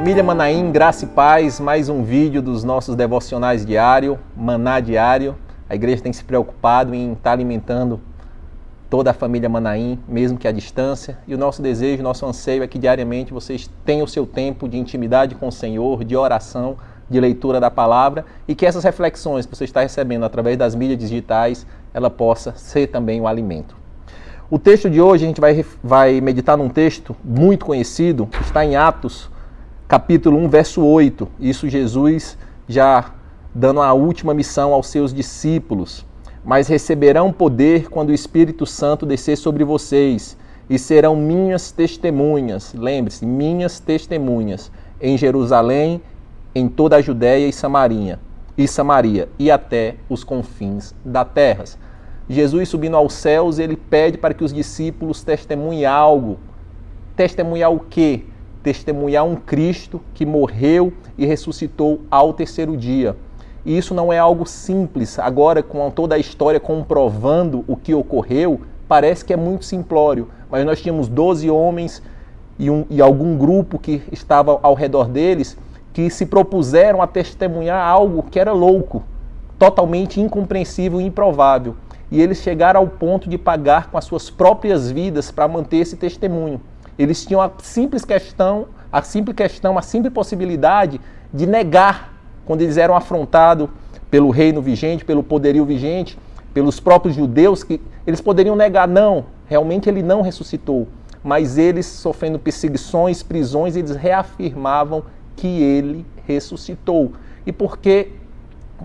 Família Manaim, graça e paz, mais um vídeo dos nossos devocionais diário, Maná Diário. A igreja tem se preocupado em estar alimentando toda a família Manaim, mesmo que à distância. E o nosso desejo, nosso anseio é que diariamente vocês tenham o seu tempo de intimidade com o Senhor, de oração, de leitura da palavra e que essas reflexões que você está recebendo através das mídias digitais, ela possa ser também o alimento. O texto de hoje a gente vai, vai meditar num texto muito conhecido, está em Atos capítulo 1, verso 8. Isso Jesus já dando a última missão aos seus discípulos. Mas receberão poder quando o Espírito Santo descer sobre vocês, e serão minhas testemunhas. Lembre-se, minhas testemunhas em Jerusalém, em toda a Judéia e Samaria, e Samaria, e até os confins da terra. Jesus subindo aos céus, ele pede para que os discípulos testemunhem algo. Testemunhar o quê? Testemunhar um Cristo que morreu e ressuscitou ao terceiro dia. E isso não é algo simples. Agora, com toda a história comprovando o que ocorreu, parece que é muito simplório. Mas nós tínhamos 12 homens e, um, e algum grupo que estava ao redor deles que se propuseram a testemunhar algo que era louco, totalmente incompreensível e improvável. E eles chegaram ao ponto de pagar com as suas próprias vidas para manter esse testemunho. Eles tinham a simples questão, a simples questão, a simples possibilidade de negar quando eles eram afrontados pelo reino vigente, pelo poderio vigente, pelos próprios judeus, que eles poderiam negar, não, realmente ele não ressuscitou. Mas eles, sofrendo perseguições, prisões, eles reafirmavam que ele ressuscitou. E por que,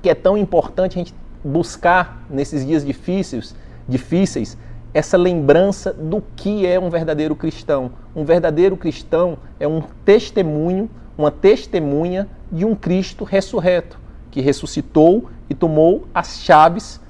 que é tão importante a gente buscar nesses dias difíceis, difíceis essa lembrança do que é um verdadeiro cristão. Um verdadeiro cristão é um testemunho, uma testemunha de um Cristo ressurreto, que ressuscitou e tomou as chaves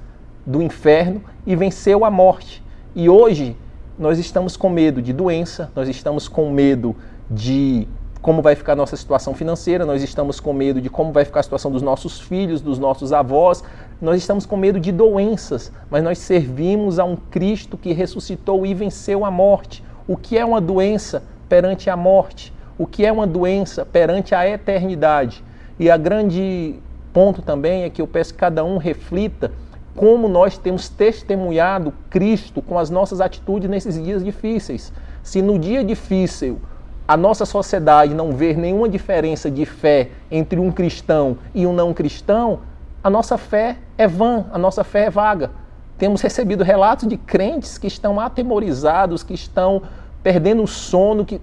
do inferno e venceu a morte. E hoje nós estamos com medo de doença, nós estamos com medo de como vai ficar a nossa situação financeira, nós estamos com medo de como vai ficar a situação dos nossos filhos, dos nossos avós, nós estamos com medo de doenças, mas nós servimos a um Cristo que ressuscitou e venceu a morte. O que é uma doença perante a morte? O que é uma doença perante a eternidade? E a grande ponto também é que eu peço que cada um reflita como nós temos testemunhado Cristo com as nossas atitudes nesses dias difíceis. Se no dia difícil a nossa sociedade não ver nenhuma diferença de fé entre um cristão e um não cristão, a nossa fé é vã, a nossa fé é vaga. Temos recebido relatos de crentes que estão atemorizados, que estão perdendo o sono, que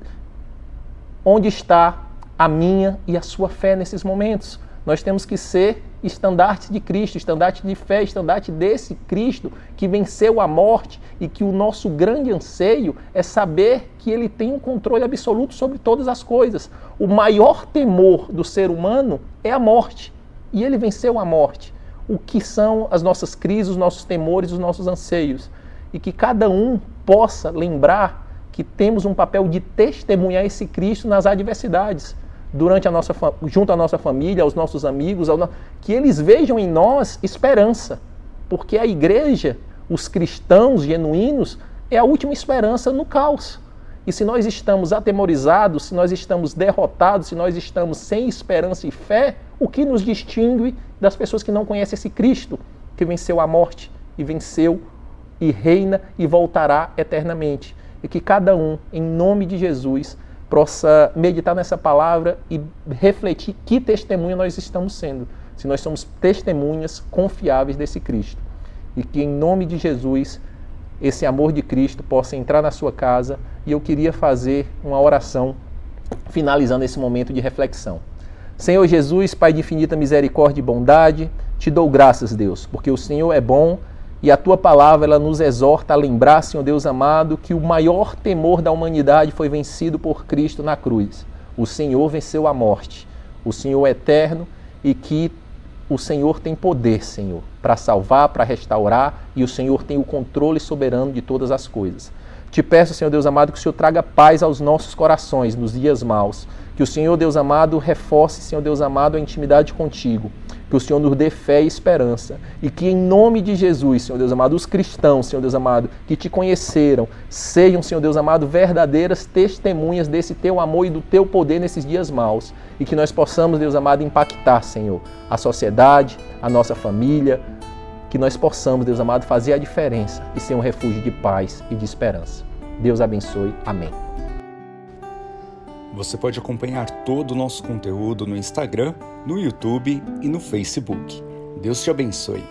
onde está a minha e a sua fé nesses momentos? Nós temos que ser estandarte de Cristo, estandarte de fé, estandarte desse Cristo que venceu a morte e que o nosso grande anseio é saber que ele tem um controle absoluto sobre todas as coisas. O maior temor do ser humano é a morte e ele venceu a morte. O que são as nossas crises, os nossos temores, os nossos anseios? E que cada um possa lembrar que temos um papel de testemunhar esse Cristo nas adversidades durante a nossa junto à nossa família, aos nossos amigos, ao, que eles vejam em nós esperança, porque a igreja, os cristãos genuínos, é a última esperança no caos. E se nós estamos atemorizados, se nós estamos derrotados, se nós estamos sem esperança e fé, o que nos distingue das pessoas que não conhecem esse Cristo, que venceu a morte e venceu e reina e voltará eternamente? E que cada um, em nome de Jesus, possa meditar nessa palavra e refletir que testemunha nós estamos sendo. Se nós somos testemunhas confiáveis desse Cristo. E que em nome de Jesus esse amor de Cristo possa entrar na sua casa. E eu queria fazer uma oração finalizando esse momento de reflexão. Senhor Jesus, Pai de infinita misericórdia e bondade, te dou graças, Deus, porque o Senhor é bom e a tua palavra ela nos exorta a lembrar, Senhor Deus amado, que o maior temor da humanidade foi vencido por Cristo na cruz. O Senhor venceu a morte. O Senhor é eterno e que o Senhor tem poder, Senhor, para salvar, para restaurar e o Senhor tem o controle soberano de todas as coisas. Te peço, Senhor Deus amado, que o Senhor traga paz aos nossos corações nos dias maus. Que o Senhor Deus amado reforce, Senhor Deus amado, a intimidade contigo Que o Senhor nos dê fé e esperança. E que em nome de Jesus, Senhor Deus amado, os cristãos, Senhor Deus amado, que te conheceram, sejam, Senhor Deus amado, verdadeiras testemunhas desse teu amor e do teu poder nesses dias maus. E que nós possamos, Deus amado, impactar, Senhor, a sociedade, a nossa família, que nós possamos, Deus amado, fazer a diferença e ser um refúgio de paz e de esperança. Deus abençoe. Amém. Você pode acompanhar todo o nosso conteúdo no Instagram, no YouTube e no Facebook. Deus te abençoe.